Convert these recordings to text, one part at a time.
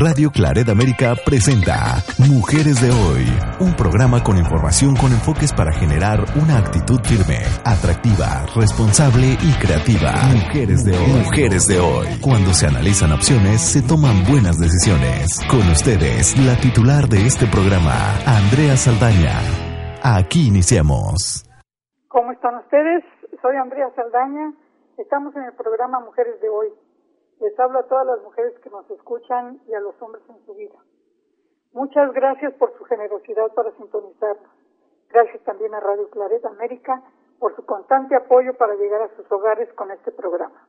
Radio Claret América presenta Mujeres de Hoy, un programa con información con enfoques para generar una actitud firme, atractiva, responsable y creativa. Mujeres de Hoy. Mujeres de Hoy. Cuando se analizan opciones, se toman buenas decisiones. Con ustedes, la titular de este programa, Andrea Saldaña. Aquí iniciamos. ¿Cómo están ustedes? Soy Andrea Saldaña. Estamos en el programa Mujeres de Hoy. Les hablo a todas las mujeres que nos escuchan y a los hombres en su vida. Muchas gracias por su generosidad para sintonizarnos. Gracias también a Radio Claret América por su constante apoyo para llegar a sus hogares con este programa.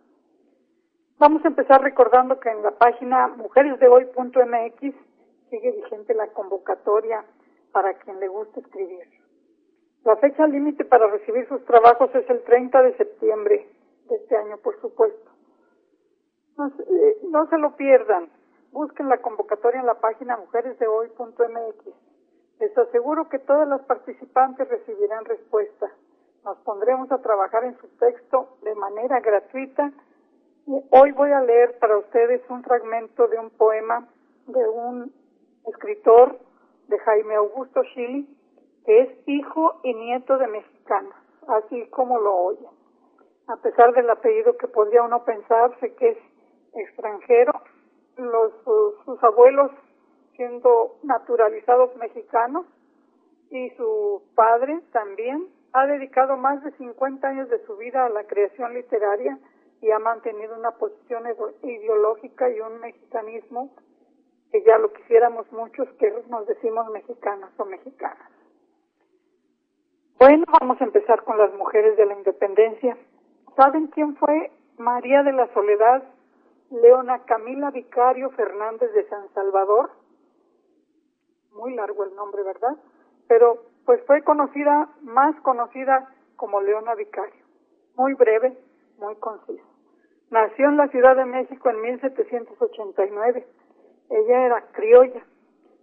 Vamos a empezar recordando que en la página mujeresdehoy.mx sigue vigente la convocatoria para quien le guste escribir. La fecha límite para recibir sus trabajos es el 30 de septiembre de este año, por supuesto. Eh, no, se lo pierdan. Busquen la convocatoria en la página mujeresdehoy.mx. Les aseguro que todas las participantes recibirán respuesta. Nos pondremos a trabajar en su texto de manera gratuita. Hoy voy a leer para ustedes un fragmento de un poema de un escritor de Jaime Augusto Schilly, que es hijo y nieto de mexicanos, así como lo oyen. A pesar del apellido que podría uno pensarse que es extranjero, los, sus, abuelos siendo naturalizados mexicanos y su padre también ha dedicado más de 50 años de su vida a la creación literaria y ha mantenido una posición ideológica y un mexicanismo que ya lo quisiéramos muchos que nos decimos mexicanos o mexicanas. Bueno, vamos a empezar con las mujeres de la independencia. ¿Saben quién fue María de la Soledad Leona Camila Vicario Fernández de San Salvador, muy largo el nombre, ¿verdad? Pero pues fue conocida, más conocida como Leona Vicario, muy breve, muy concisa. Nació en la Ciudad de México en 1789. Ella era criolla,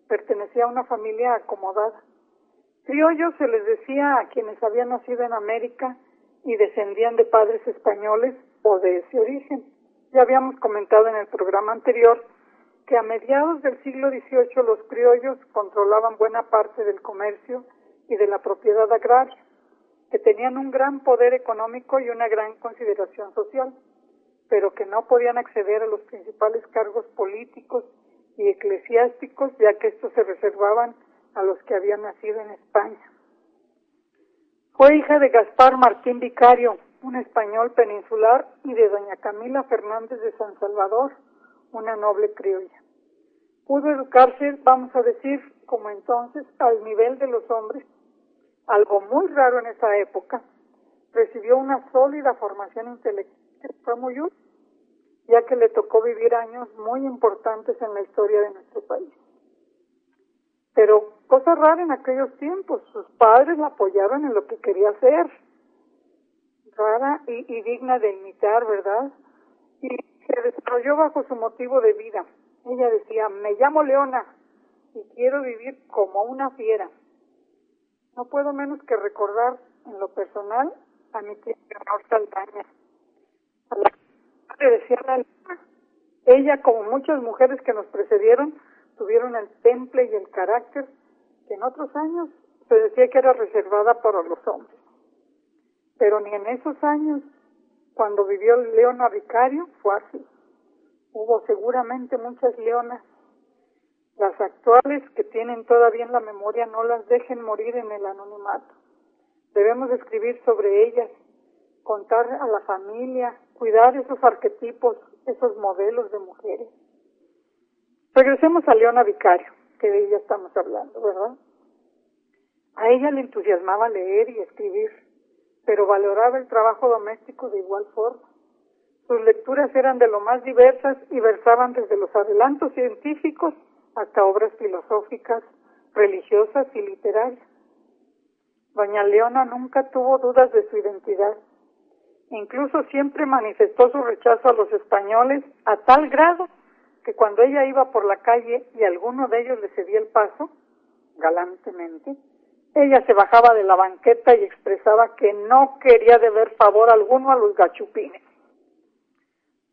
pertenecía a una familia acomodada. Criollos se les decía a quienes habían nacido en América y descendían de padres españoles o de ese origen. Ya habíamos comentado en el programa anterior que a mediados del siglo XVIII los criollos controlaban buena parte del comercio y de la propiedad agraria, que tenían un gran poder económico y una gran consideración social, pero que no podían acceder a los principales cargos políticos y eclesiásticos, ya que estos se reservaban a los que habían nacido en España. Fue hija de Gaspar Martín Vicario, un español peninsular, y de doña Camila Fernández de San Salvador, una noble criolla. Pudo educarse, vamos a decir, como entonces, al nivel de los hombres, algo muy raro en esa época. Recibió una sólida formación intelectual, muy útil, ya que le tocó vivir años muy importantes en la historia de nuestro país. Pero cosa rara en aquellos tiempos, sus padres la apoyaron en lo que quería hacer rara y, digna de imitar, ¿verdad? Y se desarrolló bajo su motivo de vida. Ella decía, me llamo Leona y quiero vivir como una fiera. No puedo menos que recordar en lo personal a mi tía Leonor Saldaña, a la que decía la Ella, como muchas mujeres que nos precedieron, tuvieron el temple y el carácter que en otros años se decía que era reservada para los hombres. Pero ni en esos años, cuando vivió Leona Vicario, fue así. Hubo seguramente muchas leonas. Las actuales que tienen todavía en la memoria no las dejen morir en el anonimato. Debemos escribir sobre ellas, contar a la familia, cuidar esos arquetipos, esos modelos de mujeres. Regresemos a Leona Vicario, que de ella estamos hablando, ¿verdad? A ella le entusiasmaba leer y escribir pero valoraba el trabajo doméstico de igual forma. Sus lecturas eran de lo más diversas y versaban desde los adelantos científicos hasta obras filosóficas, religiosas y literarias. Doña Leona nunca tuvo dudas de su identidad. Incluso siempre manifestó su rechazo a los españoles a tal grado que cuando ella iba por la calle y alguno de ellos le cedía el paso, galantemente, ella se bajaba de la banqueta y expresaba que no quería deber favor alguno a los gachupines.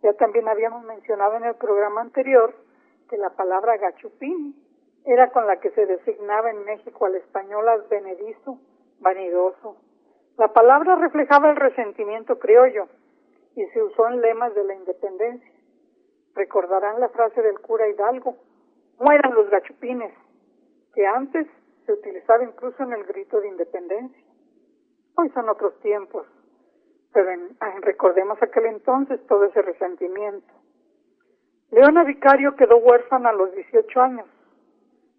Ya también habíamos mencionado en el programa anterior que la palabra gachupín era con la que se designaba en México al español advenedizo, vanidoso. La palabra reflejaba el resentimiento criollo y se usó en lemas de la independencia. Recordarán la frase del cura Hidalgo, mueran los gachupines, que antes se utilizaba incluso en el grito de independencia. Hoy son otros tiempos, pero en, recordemos aquel entonces todo ese resentimiento. Leona Vicario quedó huérfana a los 18 años.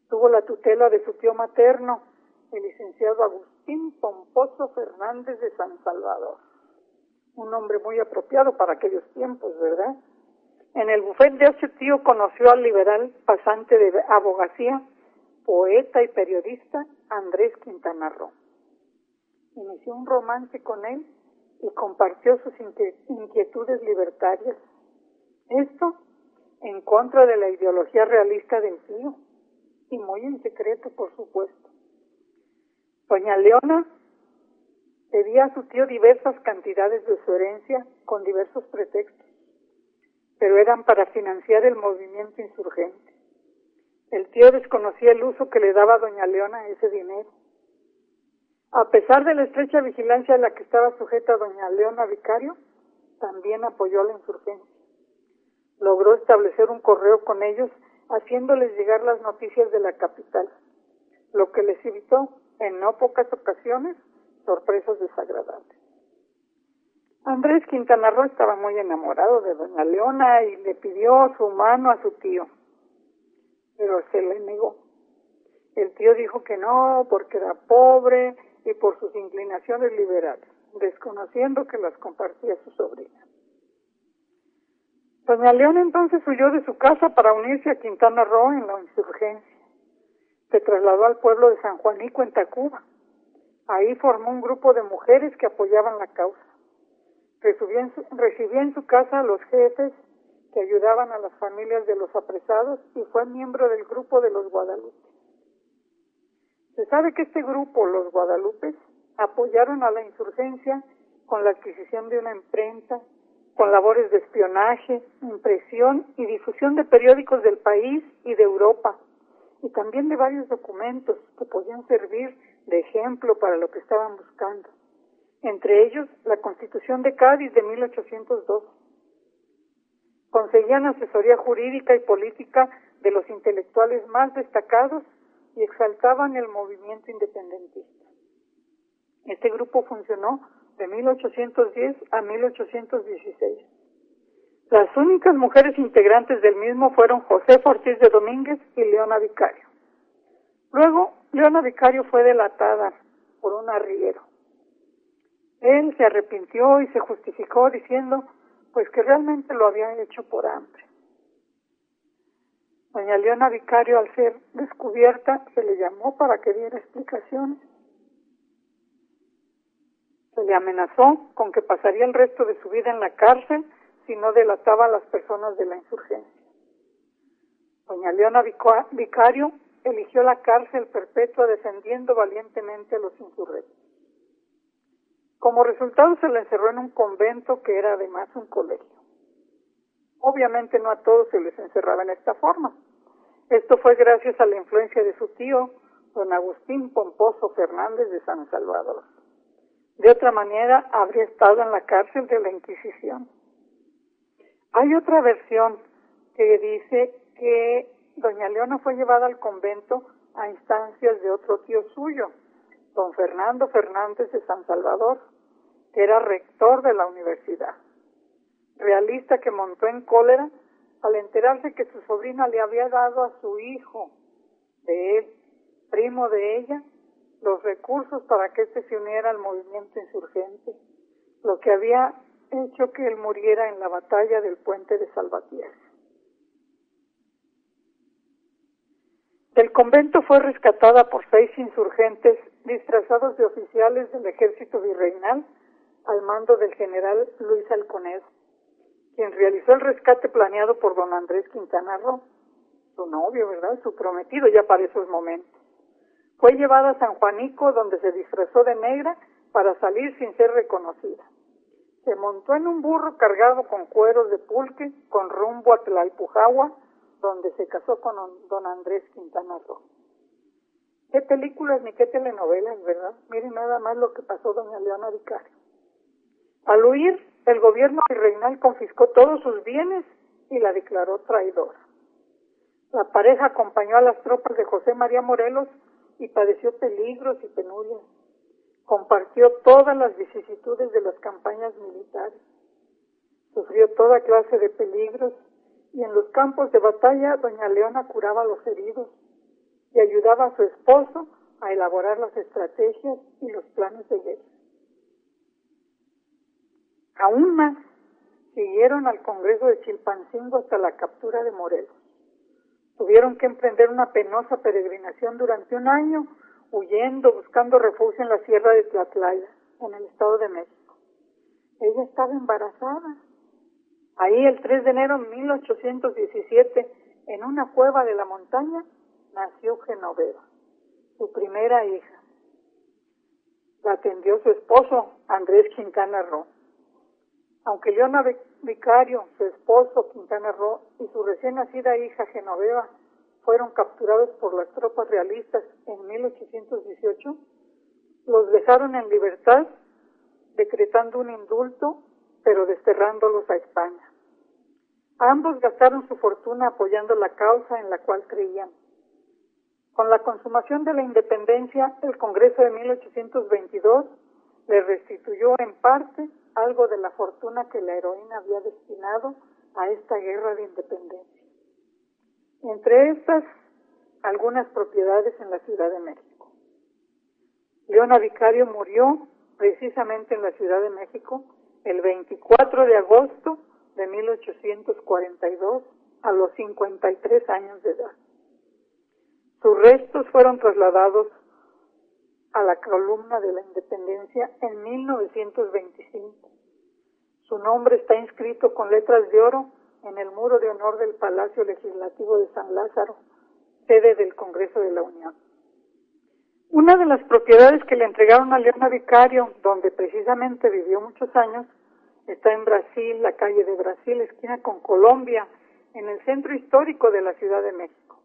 Tuvo la tutela de su tío materno, el licenciado Agustín Pomposo Fernández de San Salvador. Un nombre muy apropiado para aquellos tiempos, ¿verdad? En el bufete de ese tío conoció al liberal pasante de abogacía, poeta y periodista Andrés Quintana Roo. Inició un romance con él y compartió sus inquietudes libertarias. Esto en contra de la ideología realista del tío, y muy en secreto, por supuesto. Doña Leona pedía a su tío diversas cantidades de su herencia con diversos pretextos, pero eran para financiar el movimiento insurgente. El tío desconocía el uso que le daba doña Leona a ese dinero. A pesar de la estrecha vigilancia a la que estaba sujeta doña Leona Vicario, también apoyó la insurgencia. Logró establecer un correo con ellos, haciéndoles llegar las noticias de la capital, lo que les evitó, en no pocas ocasiones, sorpresas desagradables. Andrés Quintana Roo estaba muy enamorado de doña Leona y le pidió su mano a su tío, pero se le negó. El tío dijo que no, porque era pobre y por sus inclinaciones liberales, desconociendo que las compartía su sobrina. Doña Leona entonces huyó de su casa para unirse a Quintana Roo en la insurgencia. Se trasladó al pueblo de San Juanico en Tacuba. Ahí formó un grupo de mujeres que apoyaban la causa. Recibió en su, recibió en su casa a los jefes que ayudaban a las familias de los apresados y fue miembro del grupo de los Guadalupe. Se sabe que este grupo, los Guadalupes, apoyaron a la insurgencia con la adquisición de una imprenta, con labores de espionaje, impresión y difusión de periódicos del país y de Europa, y también de varios documentos que podían servir de ejemplo para lo que estaban buscando, entre ellos la Constitución de Cádiz de 1802. Conseguían asesoría jurídica y política de los intelectuales más destacados y exaltaban el movimiento independentista. Este grupo funcionó de 1810 a 1816. Las únicas mujeres integrantes del mismo fueron José Ortiz de Domínguez y Leona Vicario. Luego, Leona Vicario fue delatada por un arriero. Él se arrepintió y se justificó diciendo pues que realmente lo había hecho por hambre. Doña Leona Vicario, al ser descubierta, se le llamó para que diera explicaciones se le amenazó con que pasaría el resto de su vida en la cárcel si no delataba a las personas de la insurgencia. Doña Leona Vicario eligió la cárcel perpetua defendiendo valientemente a los insurgentes. Como resultado se le encerró en un convento que era además un colegio. Obviamente no a todos se les encerraba en esta forma. Esto fue gracias a la influencia de su tío, don Agustín Pomposo Fernández de San Salvador. De otra manera, habría estado en la cárcel de la Inquisición. Hay otra versión que dice que doña Leona fue llevada al convento a instancias de otro tío suyo, don Fernando Fernández de San Salvador, era rector de la universidad. Realista que montó en cólera al enterarse que su sobrina le había dado a su hijo de él, primo de ella, los recursos para que éste se uniera al movimiento insurgente, lo que había hecho que él muriera en la batalla del puente de Salvatierra. Del convento fue rescatada por seis insurgentes disfrazados de oficiales del ejército virreinal al mando del general Luis Alconés, quien realizó el rescate planeado por don Andrés Quintana Roo, su novio, ¿verdad? Su prometido ya para esos momentos. Fue llevada a San Juanico, donde se disfrazó de negra para salir sin ser reconocida. Se montó en un burro cargado con cueros de pulque, con rumbo a Tlalpujagua, donde se casó con don Andrés Quintana Roo. Qué películas ni qué telenovelas, ¿verdad? Miren nada más lo que pasó doña Leona Vicario. Al huir, el gobierno virreinal confiscó todos sus bienes y la declaró traidora. La pareja acompañó a las tropas de José María Morelos y padeció peligros y penurias. Compartió todas las vicisitudes de las campañas militares. Sufrió toda clase de peligros y en los campos de batalla doña Leona curaba a los heridos y ayudaba a su esposo a elaborar las estrategias y los planes de guerra. Aún más, siguieron al Congreso de Chilpancingo hasta la captura de Morelos. Tuvieron que emprender una penosa peregrinación durante un año, huyendo, buscando refugio en la sierra de Tlatlaya, en el Estado de México. Ella estaba embarazada. Ahí, el 3 de enero de 1817, en una cueva de la montaña, nació Genoveva, su primera hija. La atendió su esposo, Andrés Quintana Roo. Aunque Leona Vicario, su esposo Quintana Roo y su recién nacida hija Genoveva fueron capturados por las tropas realistas en 1818, los dejaron en libertad, decretando un indulto, pero desterrándolos a España. Ambos gastaron su fortuna apoyando la causa en la cual creían. Con la consumación de la independencia, el Congreso de 1822 le restituyó en parte algo de la fortuna que la heroína había destinado a esta guerra de independencia. Entre estas, algunas propiedades en la Ciudad de México. Leona Vicario murió precisamente en la Ciudad de México el 24 de agosto de 1842 a los 53 años de edad. Sus restos fueron trasladados a la columna de la independencia en 1925. Su nombre está inscrito con letras de oro en el muro de honor del Palacio Legislativo de San Lázaro, sede del Congreso de la Unión. Una de las propiedades que le entregaron a Leona Vicario, donde precisamente vivió muchos años, está en Brasil, la calle de Brasil, esquina con Colombia, en el centro histórico de la Ciudad de México.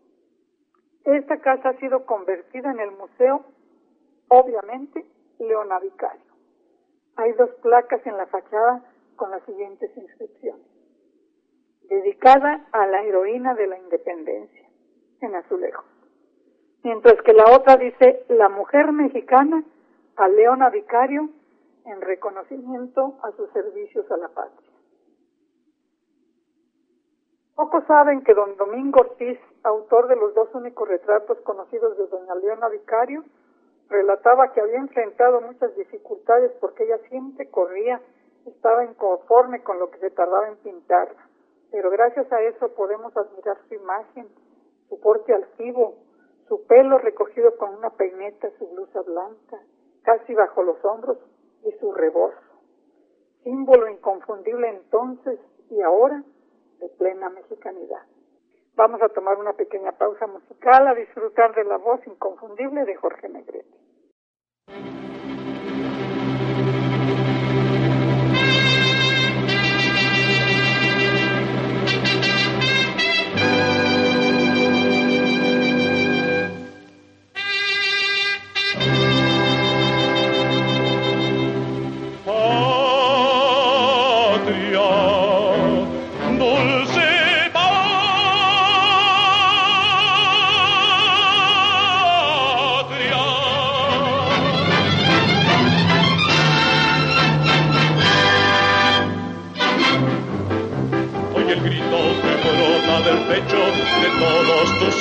Esta casa ha sido convertida en el museo, obviamente, Leona Vicario. Hay dos placas en la fachada con las siguientes inscripciones. Dedicada a la heroína de la independencia, en azulejo. Mientras que la otra dice, la mujer mexicana a Leona Vicario en reconocimiento a sus servicios a la patria. Pocos saben que don Domingo Ortiz, autor de los dos únicos retratos conocidos de doña Leona Vicario, relataba que había enfrentado muchas dificultades porque ella siempre corría, estaba inconforme con lo que se tardaba en pintarla. Pero gracias a eso podemos admirar su imagen, su porte altivo, su pelo recogido con una peineta, su blusa blanca, casi bajo los hombros, y su rebozo. Símbolo inconfundible entonces y ahora de plena mexicanidad. Vamos a tomar una pequeña pausa musical a disfrutar de la voz inconfundible de Jorge Negrete.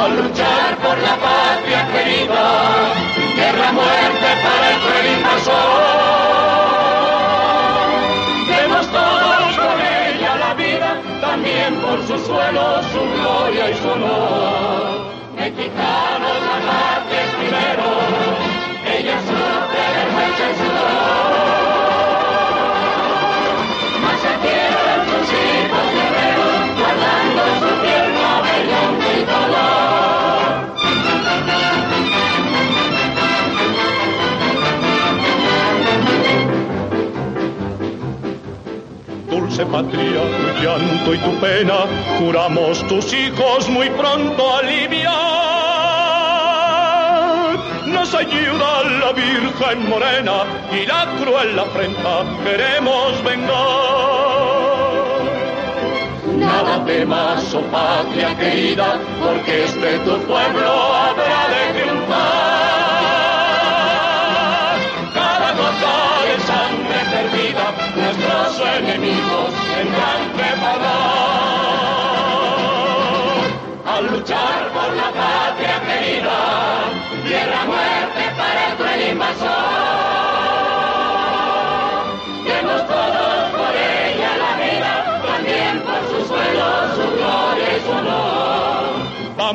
por luchar por la patria querida, guerra muerte para el cruel invasor. Demos todos por ella la vida, también por su suelo, su gloria y su honor. Mexicanos, la tu llanto y tu pena, juramos tus hijos muy pronto aliviar. Nos ayuda la Virgen Morena y la cruel afrenta queremos vengar. Nada temas, oh patria querida, porque este tu pueblo habrá de triunfar. nuestros enemigos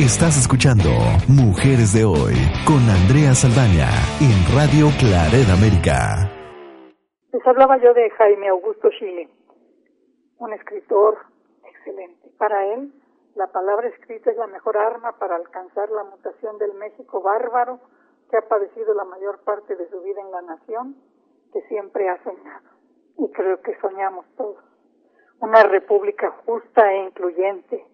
Estás escuchando Mujeres de Hoy con Andrea Saldaña en Radio Claret América. Les hablaba yo de Jaime Augusto Chile, un escritor excelente. Para él, la palabra escrita es la mejor arma para alcanzar la mutación del México bárbaro que ha padecido la mayor parte de su vida en la nación, que siempre ha soñado. Y creo que soñamos todos. Una república justa e incluyente,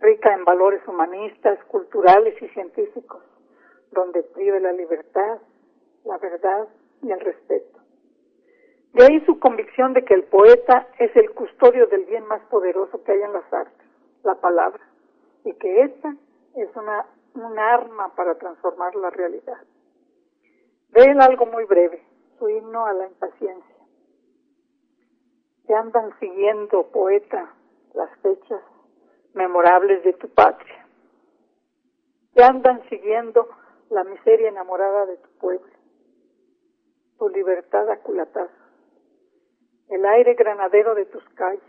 rica en valores humanistas, culturales y científicos, donde prive la libertad, la verdad y el respeto. De ahí su convicción de que el poeta es el custodio del bien más poderoso que hay en las artes, la palabra, y que esta es una, un arma para transformar la realidad. De él algo muy breve, su himno a la impaciencia. Te andan siguiendo, poeta, las fechas memorables de tu patria. Te andan siguiendo la miseria enamorada de tu pueblo, tu libertad a el aire granadero de tus calles.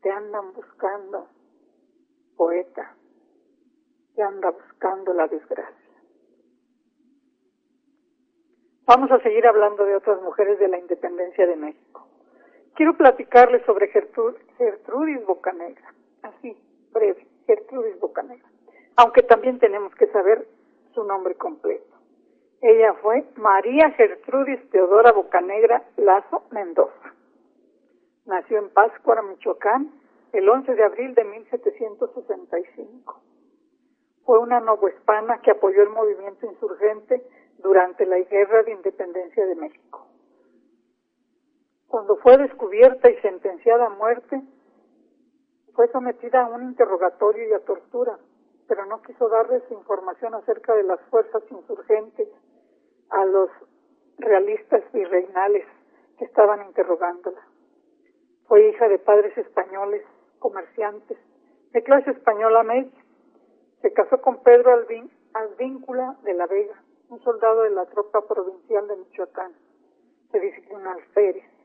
Te andan buscando, poeta, te anda buscando la desgracia. Vamos a seguir hablando de otras mujeres de la independencia de México. Quiero platicarles sobre Gertrudis Bocanegra así, breve, Gertrudis Bocanegra. Aunque también tenemos que saber su nombre completo. Ella fue María Gertrudis Teodora Bocanegra Lazo Mendoza. Nació en Páscuara, Michoacán, el 11 de abril de 1765. Fue una novohispana que apoyó el movimiento insurgente durante la Guerra de Independencia de México. Cuando fue descubierta y sentenciada a muerte, fue sometida a un interrogatorio y a tortura, pero no quiso darles información acerca de las fuerzas insurgentes a los realistas virreinales que estaban interrogándola. Fue hija de padres españoles, comerciantes, de clase española media. Se casó con Pedro Albín, de la Vega, un soldado de la tropa provincial de Michoacán. Se dice que un alférez.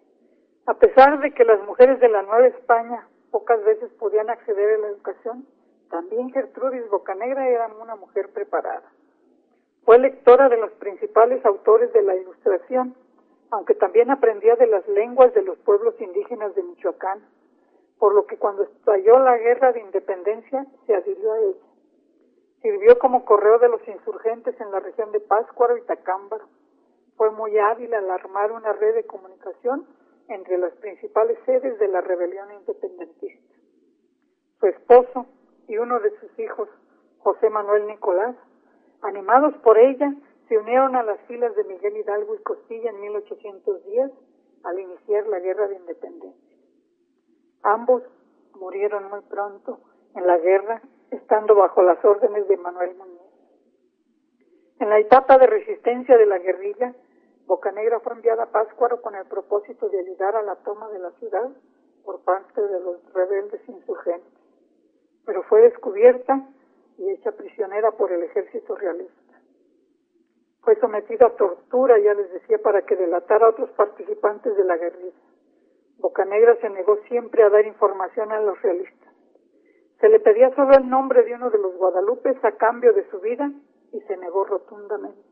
A pesar de que las mujeres de la Nueva España pocas veces podían acceder a la educación, también Gertrudis Bocanegra era una mujer preparada. Fue lectora de los principales autores de la Ilustración, aunque también aprendía de las lenguas de los pueblos indígenas de Michoacán, por lo que cuando estalló la guerra de independencia se adhirió a ella. Sirvió como correo de los insurgentes en la región de Páscuaro y Tacámbaro. Fue muy hábil al armar una red de comunicación entre las principales sedes de la rebelión independentista. Su esposo y uno de sus hijos, José Manuel Nicolás, animados por ella, se unieron a las filas de Miguel Hidalgo y Costilla en 1810 al iniciar la guerra de independencia. Ambos murieron muy pronto en la guerra, estando bajo las órdenes de Manuel Muñoz. En la etapa de resistencia de la guerrilla, Bocanegra fue enviada a Páscuaro con el propósito de ayudar a la toma de la ciudad por parte de los rebeldes insurgentes, pero fue descubierta y hecha prisionera por el ejército realista. Fue sometida a tortura, ya les decía, para que delatara a otros participantes de la guerrilla. Bocanegra se negó siempre a dar información a los realistas. Se le pedía solo el nombre de uno de los guadalupes a cambio de su vida y se negó rotundamente.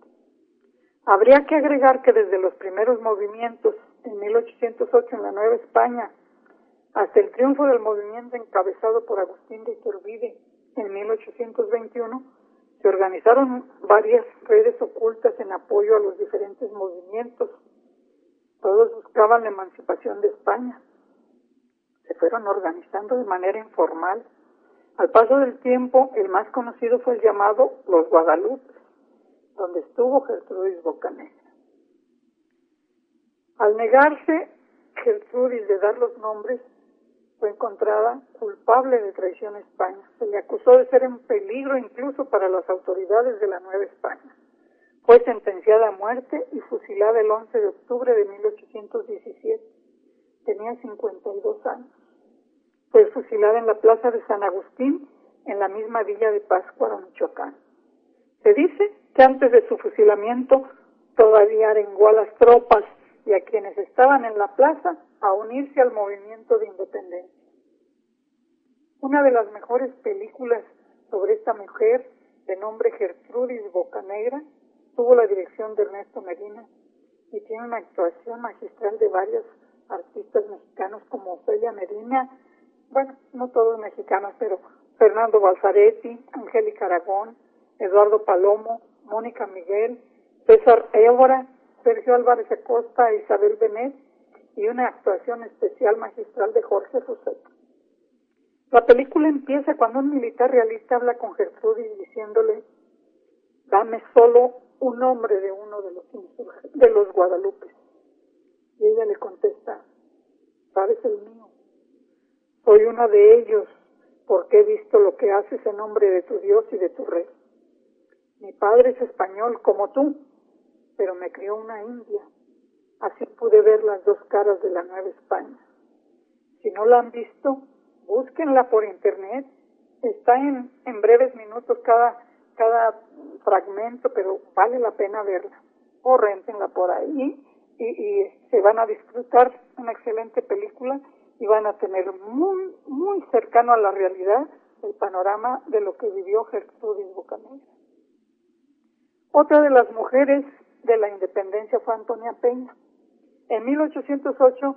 Habría que agregar que desde los primeros movimientos en 1808 en la Nueva España hasta el triunfo del movimiento encabezado por Agustín de Iturbide en 1821, se organizaron varias redes ocultas en apoyo a los diferentes movimientos. Todos buscaban la emancipación de España. Se fueron organizando de manera informal. Al paso del tiempo, el más conocido fue el llamado Los Guadalupe, donde estuvo Gertrudis Bocanegra. Al negarse Gertrudis de dar los nombres, fue encontrada culpable de traición a España. Se le acusó de ser un peligro incluso para las autoridades de la Nueva España. Fue sentenciada a muerte y fusilada el 11 de octubre de 1817. Tenía 52 años. Fue fusilada en la plaza de San Agustín, en la misma villa de Pátzcuaro, Michoacán. Se dice antes de su fusilamiento todavía arengó a las tropas y a quienes estaban en la plaza a unirse al movimiento de independencia. Una de las mejores películas sobre esta mujer, de nombre Gertrudis Bocanegra, tuvo la dirección de Ernesto Medina y tiene una actuación magistral de varios artistas mexicanos como Ofelia Medina, bueno, no todos mexicanos, pero Fernando Balzaretti, Angélica Aragón, Eduardo Palomo, Mónica Miguel, César Évora, Sergio Álvarez Acosta, Isabel Benet y una actuación especial magistral de Jorge Roset. La película empieza cuando un militar realista habla con Gertrudis diciéndole, dame solo un nombre de uno de los, de los Guadalupes. Y ella le contesta, sabes el mío, soy una de ellos porque he visto lo que haces en nombre de tu Dios y de tu rey. Mi padre es español como tú, pero me crió una india Así pude ver las dos caras de la Nueva España. Si no la han visto, búsquenla por internet. Está en, en breves minutos cada, cada fragmento, pero vale la pena verla. O rentenla por ahí y, se van a disfrutar una excelente película y van a tener muy, muy cercano a la realidad el panorama de lo que vivió Gertrudis Bocanegra. Otra de las mujeres de la independencia fue Antonia Peña. En 1808,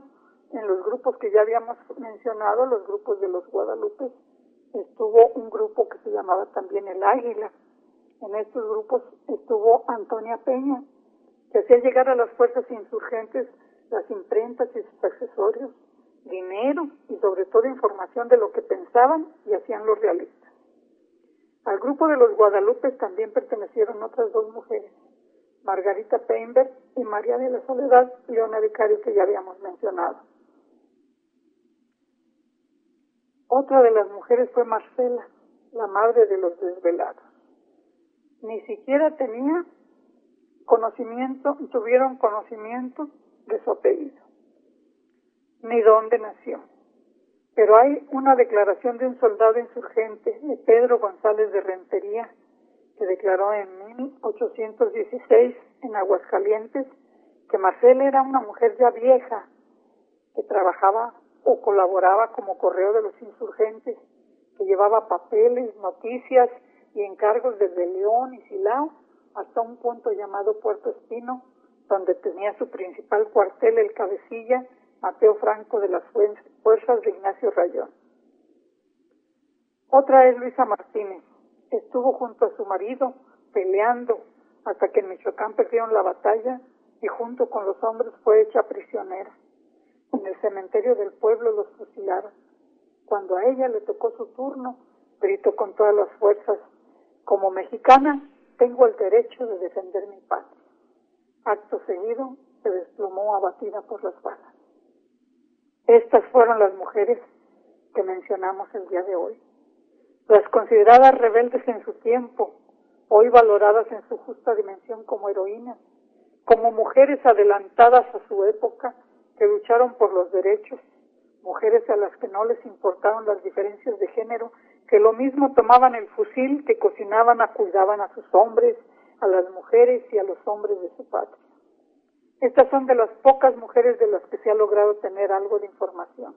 en los grupos que ya habíamos mencionado, los grupos de los Guadalupe, estuvo un grupo que se llamaba también el Águila. En estos grupos estuvo Antonia Peña, que hacía llegar a las fuerzas insurgentes las imprentas y sus accesorios, dinero y sobre todo información de lo que pensaban y hacían los realistas. Al grupo de los Guadalupe también pertenecieron otras dos mujeres, Margarita Peinberg y María de la Soledad Leona Vicario que ya habíamos mencionado. Otra de las mujeres fue Marcela, la madre de los desvelados. Ni siquiera tenía conocimiento, tuvieron conocimiento de su apellido, ni dónde nació. Pero hay una declaración de un soldado insurgente, de Pedro González de Rentería, que declaró en 1816 en Aguascalientes que Marcela era una mujer ya vieja que trabajaba o colaboraba como correo de los insurgentes, que llevaba papeles, noticias y encargos desde León y Silao hasta un punto llamado Puerto Espino, donde tenía su principal cuartel el cabecilla Mateo Franco de las Fuerzas de Ignacio Rayón. Otra es Luisa Martínez, estuvo junto a su marido peleando hasta que en Michoacán perdieron la batalla y junto con los hombres fue hecha prisionera. En el cementerio del pueblo los fusilaron. Cuando a ella le tocó su turno, gritó con todas las fuerzas, como mexicana tengo el derecho de defender mi patria. Acto seguido se desplomó abatida por las balas. Estas fueron las mujeres que mencionamos el día de hoy las consideradas rebeldes en su tiempo, hoy valoradas en su justa dimensión como heroínas, como mujeres adelantadas a su época que lucharon por los derechos, mujeres a las que no les importaron las diferencias de género, que lo mismo tomaban el fusil, que cocinaban, cuidaban a sus hombres, a las mujeres y a los hombres de su patria. Estas son de las pocas mujeres de las que se ha logrado tener algo de información.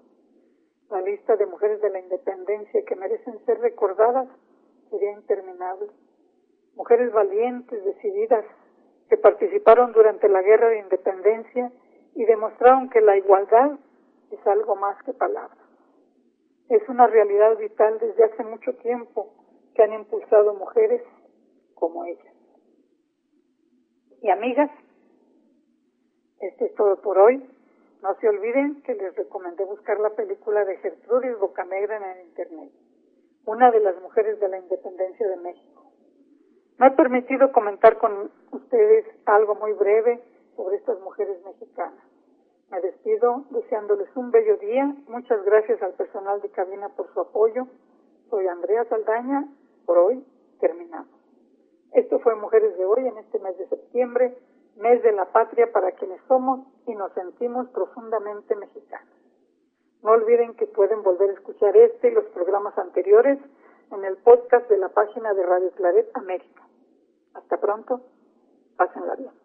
La lista de mujeres de la independencia que merecen ser recordadas sería interminable. Mujeres valientes, decididas, que participaron durante la guerra de independencia y demostraron que la igualdad es algo más que palabras. Es una realidad vital desde hace mucho tiempo que han impulsado mujeres como ellas. Y amigas, esto es todo por hoy. No se olviden que les recomendé buscar la película de Gertrudis Bocanegra en el Internet, una de las mujeres de la independencia de México. Me he permitido comentar con ustedes algo muy breve sobre estas mujeres mexicanas. Me despido deseándoles un bello día. Muchas gracias al personal de cabina por su apoyo. Soy Andrea Saldaña. Por hoy terminamos. Esto fue Mujeres de Hoy en este mes de septiembre, mes de la patria para quienes somos y nos sentimos profundamente mexicanos. No olviden que pueden volver a escuchar este y los programas anteriores en el podcast de la página de Radio Claret América. Hasta pronto. Pásenla bien.